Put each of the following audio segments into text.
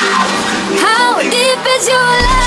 How deep is your love?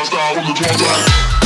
I